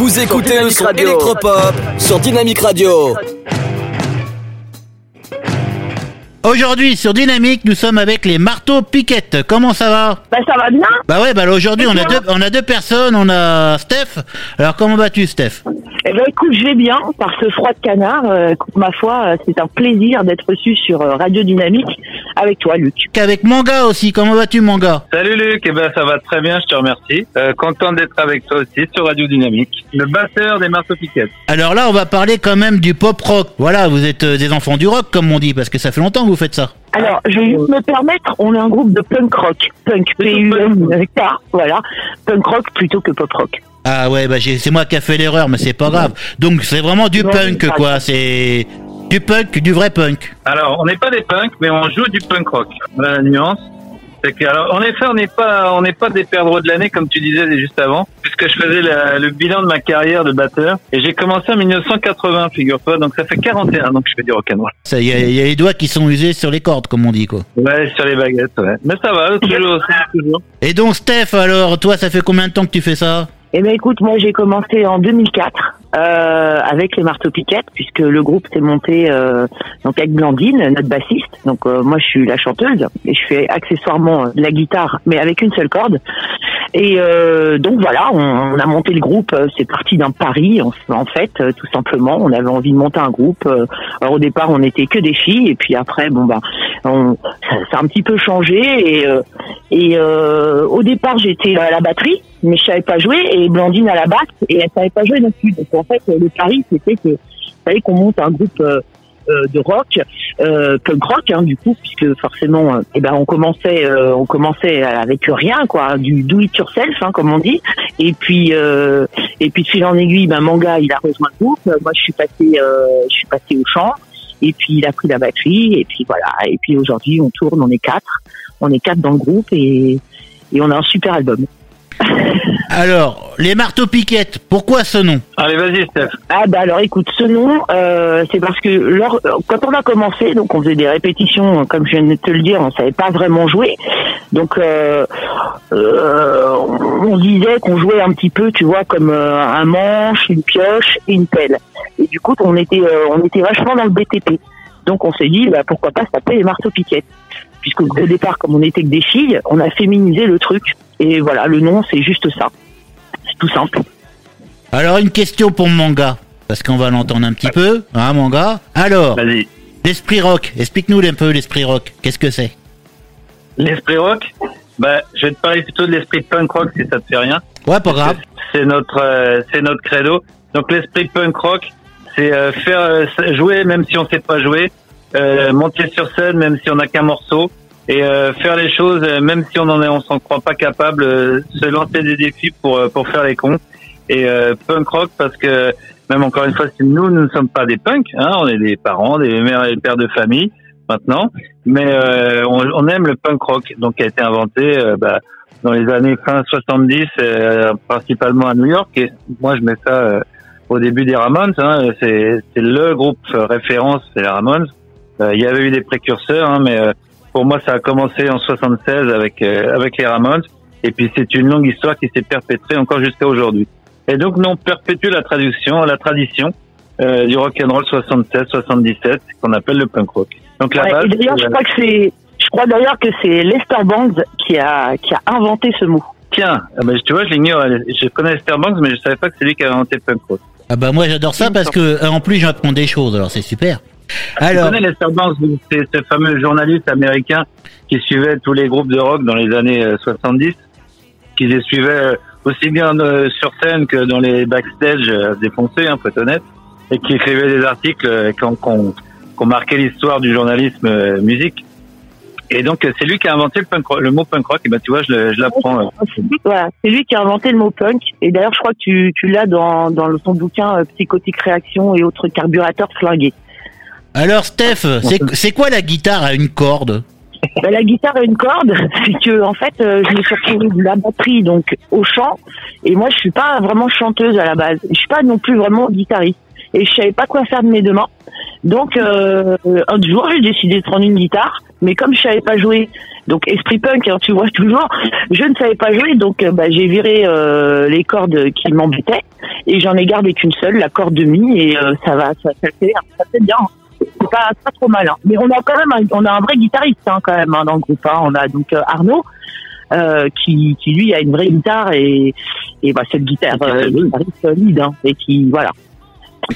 Vous écoutez le son électropop sur Dynamique Radio. Aujourd'hui sur Dynamique, nous sommes avec les marteaux piquettes. Comment ça va? Bah ça va bien. Bah ouais, bah aujourd'hui on a deux, on a deux personnes, on a Steph. Alors comment vas-tu Steph? Eh ben écoute, je vais bien par ce froid de canard. Euh, écoute, ma foi, euh, c'est un plaisir d'être reçu sur euh, Radio Dynamique avec toi, Luc. Avec Manga aussi, comment vas-tu Manga Salut Luc, eh ben ça va très bien, je te remercie. Euh, content d'être avec toi aussi sur Radio Dynamique, le batteur des marteaux piquettes. Alors là, on va parler quand même du pop rock. Voilà, vous êtes euh, des enfants du rock comme on dit, parce que ça fait longtemps que vous faites ça. Alors, je vais juste me permettre, on est un groupe de punk rock. Punk, P-U-N-K, voilà. Punk rock plutôt que pop rock. Ah ouais, bah j'ai- c'est moi qui a fait l'erreur, mais c'est pas grave. Donc c'est vraiment du punk c'est pas quoi, c'est du punk, du vrai punk. Alors, on n'est pas des punks, mais on joue du punk rock. Voilà la nuance. C'est que, alors, en effet, on n'est pas, on n'est pas des perdreaux de l'année, comme tu disais juste avant, puisque je faisais la- le bilan de ma carrière de batteur, et j'ai commencé en 1980, figure-toi, donc ça fait 41 ans que je fais du rock'n'roll. Ça, il y, a- il y a les doigts qui sont usés sur les cordes, comme on dit quoi. Ouais, sur les baguettes, ouais. Mais ça va, toujours toujours. Et donc Steph, alors toi, ça fait combien de temps que tu fais ça? Eh ben écoute, moi j'ai commencé en 2004 euh, avec les marteaux piquettes, puisque le groupe s'est monté euh, donc avec Blandine, notre bassiste. Donc euh, moi je suis la chanteuse et je fais accessoirement la guitare, mais avec une seule corde. Et euh, donc voilà, on, on a monté le groupe. euh, C'est parti d'un pari en, en fait, euh, tout simplement. On avait envie de monter un groupe. euh, Alors au départ, on n'était que des filles, et puis après, bon bah, on, ça, ça a un petit peu changé. Et, et euh, au départ, j'étais à la batterie, mais je savais pas jouer, et Blandine à la basse, et elle savait pas jouer non plus. Donc en fait, le pari, c'était que fallait qu'on monte un groupe de rock, euh, punk rock, hein, du coup, puisque forcément, euh, eh ben, on commençait, euh, on commençait avec rien, quoi, du do it yourself, hein, comme on dit. Et puis, euh, et puis de fil en aiguille, ben, Manga, il a rejoint le groupe. Moi, je suis passé, euh, je suis passé au chant. Et puis il a pris la batterie. Et puis voilà. Et puis aujourd'hui, on tourne, on est quatre, on est quatre dans le groupe et et on a un super album. Alors, les marteaux piquettes, pourquoi ce nom? Allez, vas-y, Steph. Ah bah alors écoute, ce nom, euh, c'est parce que lors, quand on a commencé, donc on faisait des répétitions, comme je viens de te le dire, on savait pas vraiment jouer. Donc euh, euh, on disait qu'on jouait un petit peu, tu vois, comme euh, un manche, une pioche et une pelle. Et du coup, on était, euh, on était vachement dans le BTP. Donc on s'est dit, bah, pourquoi pas s'appeler les marteaux piquettes Puisque au départ, comme on était que des filles, on a féminisé le truc. Et voilà, le nom, c'est juste ça. C'est tout simple. Alors, une question pour Manga, parce qu'on va l'entendre un petit peu, hein Manga Alors, Vas-y. l'esprit rock, explique-nous un peu l'esprit rock, qu'est-ce que c'est? L'esprit rock, bah, je vais te parler plutôt de l'esprit punk rock si ça te fait rien. Ouais, pas grave. C'est notre, euh, c'est notre credo. Donc l'esprit punk rock, c'est euh, faire euh, jouer même si on sait pas jouer, euh, monter sur scène même si on n'a qu'un morceau, et euh, faire les choses euh, même si on en est, on s'en croit pas capable, euh, se lancer des défis pour euh, pour faire les cons. Et euh, punk rock parce que même encore une fois, nous, nous ne sommes pas des punks, hein, on est des parents, des mères et des pères de famille maintenant, mais on, on aime le punk rock, donc qui a été inventé bah, dans les années fin 70, euh, principalement à New York. Et moi, je mets ça au début des Ramones. Hein, c'est le groupe référence, c'est les Ramones. Euh, Il y avait eu des précurseurs, hein, mais euh, pour moi, ça a commencé en 76 avec euh, avec les Ramones. Et puis c'est une longue histoire qui s'est perpétrée encore jusqu'à aujourd'hui. Et donc, nous, on perpétue la tradition, la tradition euh, du rock and roll 76-77 qu'on appelle le punk rock. Donc la Ouais, base, et d'ailleurs, je crois que c'est, je crois d'ailleurs que c'est Lester Bangs qui a, qui a inventé ce mot. tiens, ah ben, tu vois, je l'ignore. Je connais Esther Banks, mais je savais pas que c'est lui qui avait inventé le punk rock. Ah bah moi j'adore ça parce que en plus j'apprends des choses, alors c'est super. Alors, Tu connais Lester Banks, c'est ce fameux journaliste américain qui suivait tous les groupes de rock dans les années euh, 70, qui les suivait euh, aussi bien euh, sur scène que dans les backstage euh, défoncés, hein, faut être honnête, et qui écrivait des articles euh, qui ont, marqué l'histoire du journalisme euh, musique. Et donc euh, c'est lui qui a inventé le, punk rock- le mot punk rock. Et ben tu vois, je, l'apprends. euh. C'est lui, voilà, c'est lui qui a inventé le mot punk. Et d'ailleurs, je crois que tu, tu l'as dans, dans le- son bouquin euh, Psychotique Réaction et autres carburateurs flingués. Alors Steph, c'est quoi la guitare à une corde Ben, la guitare a une corde, c'est que en fait, euh, je me suis retrouvée de la batterie donc au chant. Et moi, je suis pas vraiment chanteuse à la base. Je suis pas non plus vraiment guitariste. Et je savais pas quoi faire de mes deux mains. Donc, euh, un jour, j'ai décidé de prendre une guitare Mais comme je savais pas jouer, donc esprit punk, hein, tu vois toujours, je ne savais pas jouer, donc euh, bah, j'ai viré euh, les cordes qui m'embêtaient et j'en ai gardé qu'une seule, la corde de mi, et ça va, ça, ça fait bien. C'est pas, c'est pas trop mal. hein. Mais on a quand même, un, on a un vrai guitariste hein, quand même hein, dans le groupe. hein. On a donc euh, Arnaud. euh, qui, qui lui a une vraie guitare et, et bah, cette guitare euh, solide hein, et qui voilà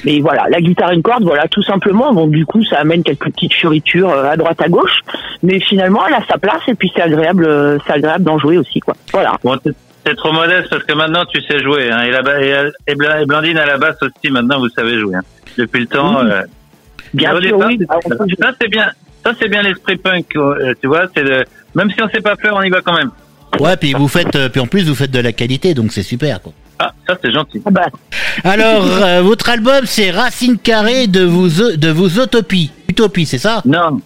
mais voilà, la guitare et une corde, voilà, tout simplement. Donc du coup, ça amène quelques petites fioritures euh, à droite, à gauche, mais finalement, elle a sa place et puis c'est agréable, euh, c'est agréable d'en jouer aussi, quoi. Voilà. Bon, t'es trop modeste parce que maintenant tu sais jouer. Hein, et, la, et, et Bla- et Blandine à la basse aussi, maintenant vous savez jouer. hein. Depuis le temps. Euh, Bien sûr, oui. jouer. ça c'est bien. Ça c'est bien l'esprit punk. euh, tu vois, c'est même si on sait pas faire, on y va quand même. Ouais, puis vous faites, euh, puis en plus vous faites de la qualité, donc c'est super. Quoi. Ah, ça c'est gentil. Ah bah, Alors, euh, votre album, c'est Racine carrée de vos de vos utopies. Utopie, c'est ça? Non,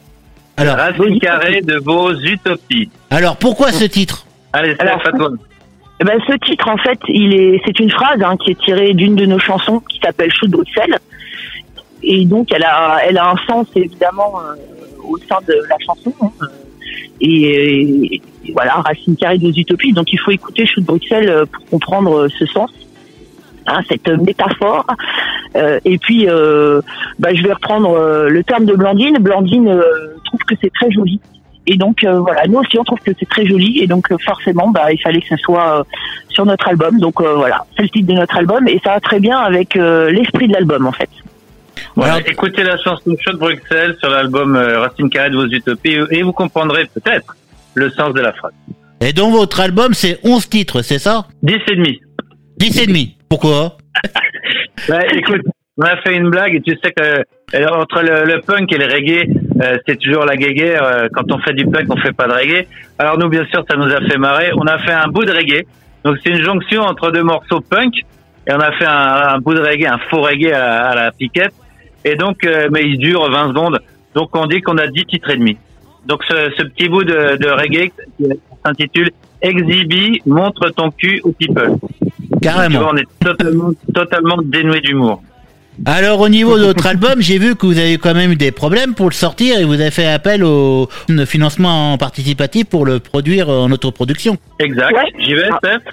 Alors, racine carrée de vos utopies. alors pourquoi ce titre? Allez, c'est Alors, à toi. eh ben, ce titre, en fait, il est, c'est une phrase hein, qui est tirée d'une de nos chansons qui s'appelle Chou de Bruxelles. Et donc, elle a, elle a un sens évidemment euh, au sein de la chanson. hein. Et, et voilà, Racine carrée des utopies. Donc, il faut écouter Chou de Bruxelles euh, pour comprendre euh, ce sens, hein, cette métaphore. Euh, et puis, euh, bah, je vais reprendre euh, le terme de Blandine. Blandine trouve que c'est très joli. Et donc voilà, nous aussi on trouve que c'est très joli et donc forcément bah il fallait que ça soit sur notre album. Donc voilà, c'est le titre de notre album et ça va très bien avec l'esprit de l'album en fait. Voilà, écoutez la chanson Chaud de Bruxelles sur l'album euh, Racine carrée de vos utopies et vous comprendrez peut-être le sens de la phrase. Et donc votre album, c'est 11 titres, c'est ça? 10 et demi. 10 et demi. Pourquoi? Ouais, écoute, on a fait une blague et tu sais que euh, entre le, le punk et le reggae, euh, c'est toujours la guéguerre. Euh, quand on fait du punk, on fait pas de reggae. Alors nous, bien sûr, ça nous a fait marrer. On a fait un bout de reggae. Donc c'est une jonction entre deux morceaux punk et on a fait un, un bout de reggae, un faux reggae à la piquette. Et donc, euh, mais il dure 20 secondes. Donc on dit qu'on a 10 titres et demi. Donc ce, ce petit bout de, de reggae qui s'intitule Exhibi, montre ton cul au people. Carrément. vois, on est totalement, totalement dénué d'humour. Alors au niveau de votre album, j'ai vu que vous avez quand même eu des problèmes pour le sortir et vous avez fait appel au financement participatif pour le produire en autoproduction. Exact. Ouais. J'y vais, Ah. Steph?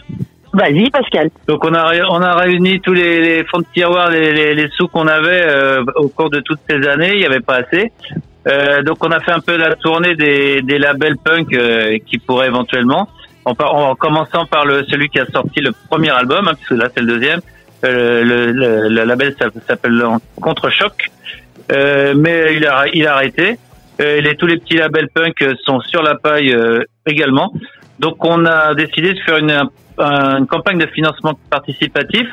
Vas-y Pascal. Donc on a on a réuni tous les, fonds de tiroir, les, sous qu'on avait euh, au cours de toutes ces années. Il n'y avait pas assez. Euh, donc on a fait un peu la tournée des, des labels punk euh, qui pourraient éventuellement, en, commençant par le celui qui a sorti le premier album, hein, puisque là c'est le deuxième. Le, label s'appelle- Contre-choc, mais il a il a arrêté. Euh, tous les petits labels punk sont sur la paille également. Donc on a décidé de faire une, un- une campagne de financement participatif.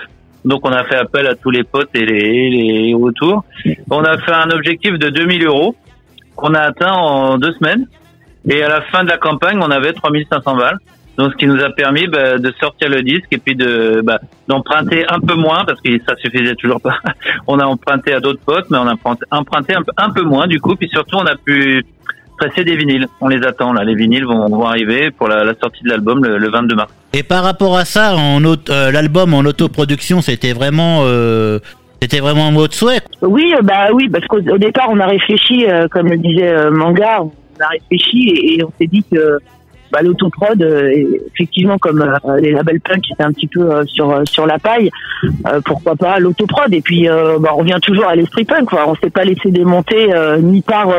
Donc on a fait appel à tous les potes et les, les autour. On a fait un objectif de 2000 euros qu'on a atteint en deux semaines. Et à la fin de la campagne, on avait 3500 balles. Donc ce qui nous a permis bah, de sortir le disque et puis de bah, d'emprunter un peu moins parce que ça suffisait toujours pas. on a emprunté à d'autres potes, mais on a emprunté, emprunté un, peu- un peu moins du coup. Puis surtout, on a pu presser des vinyles. On les attend là. Les vinyles vont, vont arriver pour la, la sortie de l'album le, le 22 mars. Et par rapport à ça, en euh, l'album en autoproduction, c'était vraiment, euh, c'était vraiment votre souhait. Oui, euh, bah oui, parce qu'au au départ on a réfléchi, euh, comme le disait euh, Manga, on a réfléchi et, et on s'est dit que bah, l'autoprod, euh, effectivement comme euh, les labels punk étaient un petit peu euh, sur sur la paille, pourquoi pas l'autoprod Et puis bah, on revient toujours à l'esprit punk, quoi. On s'est pas laissé démonter ni par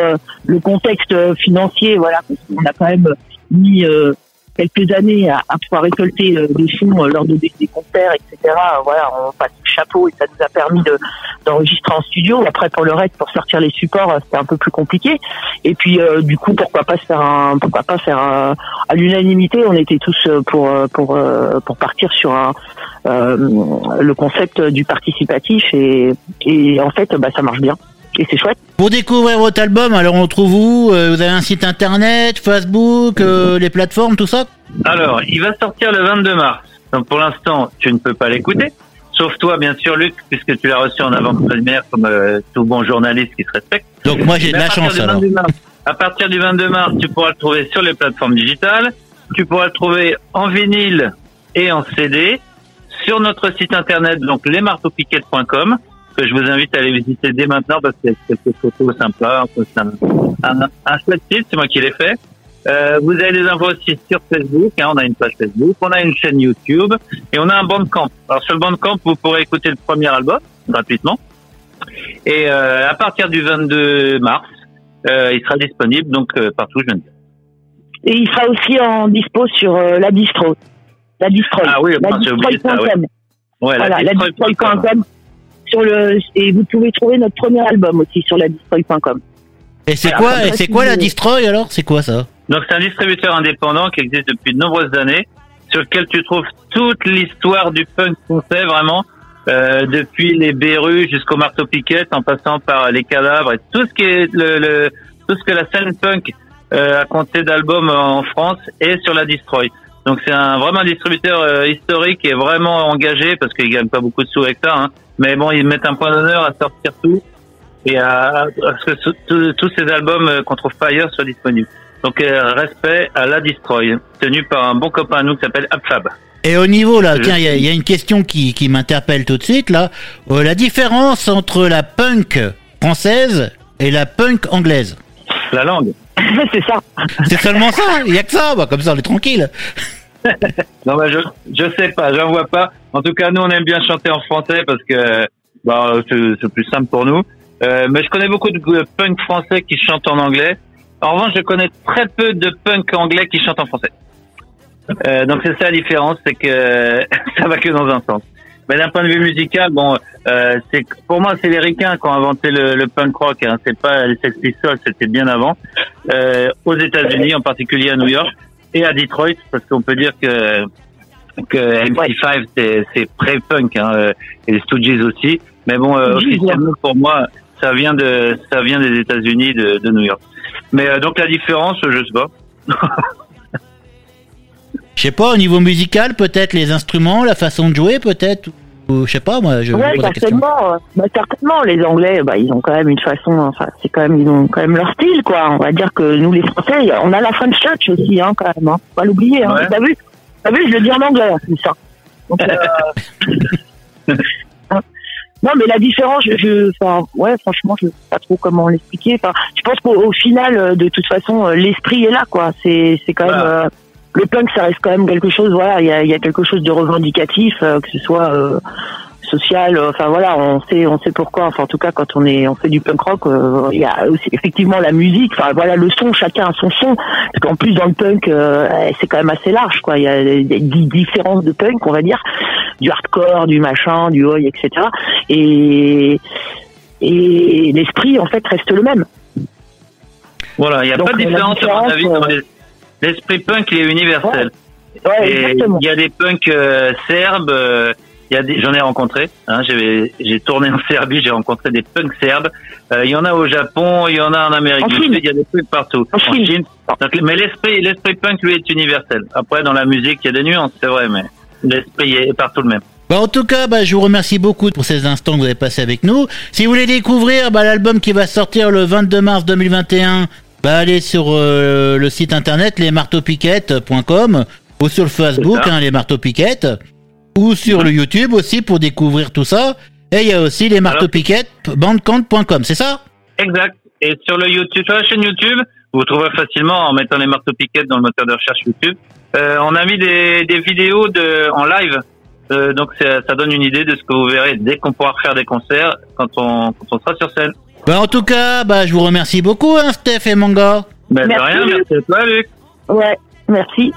le contexte financier, voilà, parce qu'on a quand même mis euh, quelques années à, à pouvoir récolter euh, des fonds euh, lors de des, concerts, etc. Voilà, on passe le chapeau et ça nous a permis de d'enregistrer en studio. Après, pour le reste, pour sortir les supports, euh, c'était un peu plus compliqué. Et puis, euh, du coup, pourquoi pas faire un, pourquoi pas faire un, à l'unanimité, on était tous euh, pour euh, pour euh, pour partir sur un euh, le concept du participatif et et en fait, bah ça marche bien et c'est chouette. Pour découvrir votre album, alors on trouve où Euh, Vous avez un site internet, Facebook, euh, les plateformes, tout ça Alors, il va sortir le 22 mars. Donc pour l'instant, tu ne peux pas l'écouter. Sauf toi, bien sûr, Luc, puisque tu l'as reçu en avant-première comme euh, tout bon journaliste qui se respecte. Donc moi j'ai de la partir chance du alors. 22 mars- à partir du 22 mars, tu pourras le trouver sur les plateformes digitales. Tu pourras le trouver en vinyle et en CD sur notre site internet, donc lesmarteaupiquettes.com. que je vous invite à aller visiter dès maintenant parce qu'il y a quelques photos sympas. C'est un, un, un chouette site, c'est moi qui l'ai fait. Euh, vous avez des infos aussi sur Facebook, hein, on a une page Facebook, on a une chaîne YouTube et on a un bandcamp. Alors sur le bandcamp, vous pourrez écouter le premier album gratuitement. Et euh, à partir du 22 mars, euh, il sera disponible donc euh, partout, je viens de dire. Et il sera aussi en dispo sur euh, la distro. La distro. Ah oui, la ça, ouais. Voilà, la Destroy.com. distroy.com. Sur le, et vous pouvez trouver notre premier album aussi sur la distroy.com. Et c'est quoi, et c'est quoi la Destroy alors? C'est quoi ça? Donc c'est un distributeur indépendant qui existe depuis de nombreuses années, sur lequel tu trouves toute l'histoire du punk français vraiment, euh, depuis les Berus jusqu'au marteau piquette, en passant par les cadavres et tout ce qui est le, le- tout ce que la scène punk euh, a compté d'albums en France et sur la Destroy. Donc c'est un vraiment un distributeur euh, historique et vraiment engagé parce qu'ils gagnent pas beaucoup de sous avec ça, hein. Mais bon ils mettent un point d'honneur à sortir tout et à, à ce que tous- ces albums euh, qu'on trouve pas ailleurs soient disponibles. Donc euh, respect à la Destroy, tenu par un bon copain à nous qui s'appelle Abfab. Et au niveau là, tiens, il y, a- il y a une question qui, qui m'interpelle tout de suite là. Euh, la différence entre la punk française et la punk anglaise? La langue. c'est ça. C'est seulement ça Il y a que ça bah, Comme ça, on est tranquille. Non, bah, je, je sais pas, j'en vois pas. En tout cas, nous, on aime bien chanter en français parce que bah, c'est plus simple pour nous. Euh, mais je connais beaucoup de punk français qui chantent en anglais. En revanche, je connais très peu de punk anglais qui chantent en français. Euh, donc c'est ça la différence, c'est que ça va que dans un sens. Mais d'un point de vue musical, bon, euh, c'est pour moi c'est les ricains qui ont inventé le, le punk rock. Hein. C'est pas les Sex Pistols, c'était bien avant. Euh, aux États-Unis, en particulier à New York et à Detroit, parce qu'on peut dire que que MC5 c'est c'est pré-punk hein, euh, et les Stooges aussi. Mais bon, euh, officiellement pour moi, ça vient de ça vient des États-Unis de, de New York. Mais euh, donc la différence, je sais pas. Je sais pas, au niveau musical, peut-être les instruments, la façon de jouer, peut-être ou je sais pas, moi, je Ouais, pose la question. certainement. euh, Bah, certainement. Les Anglais, bah, ils ont quand même une façon. Enfin, c'est quand même, ils ont quand même leur style, quoi. On va dire que nous, les Français, on a la French Touch aussi, hein, quand même. Hein. Faut pas l'oublier. Hein. Ouais. T'as vu? T'as vu Je le dis en anglais, en plus. Hein. Donc, euh. Non, mais la différence, je, je, enfin, ouais, franchement, je sais pas trop comment l'expliquer. Enfin, je pense qu'au au final, euh, de toute façon, euh, l'esprit est là, quoi. C'est, c'est quand même. Voilà. euh, le punk, ça reste quand même quelque chose. Voilà, il y a, y a quelque chose de revendicatif, euh, que ce soit euh, social. euh, Enfin voilà, on sait, on sait pourquoi. Enfin, en tout cas, quand on est, on fait du punk rock, euh, il y a aussi effectivement la musique. Enfin voilà, le son, chacun a son son. Parce qu'en plus dans le punk, euh, c'est quand même assez large, quoi. Il y a des, différences de punk, on va dire, du hardcore, du machin, du oi, etc. Et et l'esprit en fait reste le même. Voilà, il n'y a Donc, pas de différence, à mon avis. dans les- L'esprit punk il est universel. Ouais, Et exactement. il y a des punks euh, serbes. euh, il y a des, j'en ai rencontré. Hein, j'ai, j'ai tourné en Serbie, j'ai rencontré des punks serbes. Euh, il y en a au Japon, il y en a en Amérique du. Sud. Il y a des trucs partout. En Chine. Donc, mais l'esprit, l'esprit punk lui est universel. Après, dans la musique, il y a des nuances, c'est vrai, mais l'esprit est partout le même. Bah, en tout cas, bah, je vous remercie beaucoup pour ces instants que vous avez passés avec nous. Si vous voulez découvrir bah, l'album qui va sortir le 22 mars 2021, bah, allez sur euh, le site internet lesmarteaupiquettes.com ou sur le Facebook, hein, les marteaux piquettes, ou sur le YouTube aussi pour découvrir tout ça. Et il y a aussi les marteaux piquettes bandcamp.com, c'est ça? Exact. Et sur le YouTube, sur la chaîne YouTube, vous trouverez facilement en mettant les marteaux piquettes dans le moteur de recherche YouTube. Euh, on a mis des, des vidéos de, en live. Euh, donc ça, ça donne une idée de ce que vous verrez dès qu'on pourra faire des concerts quand on, quand on sera sur scène. Bah, en tout cas, bah, je vous remercie beaucoup, hein, Steph et Manga. Ben, de Merci, rien, Luc. merci à toi, Luc. Ouais, merci.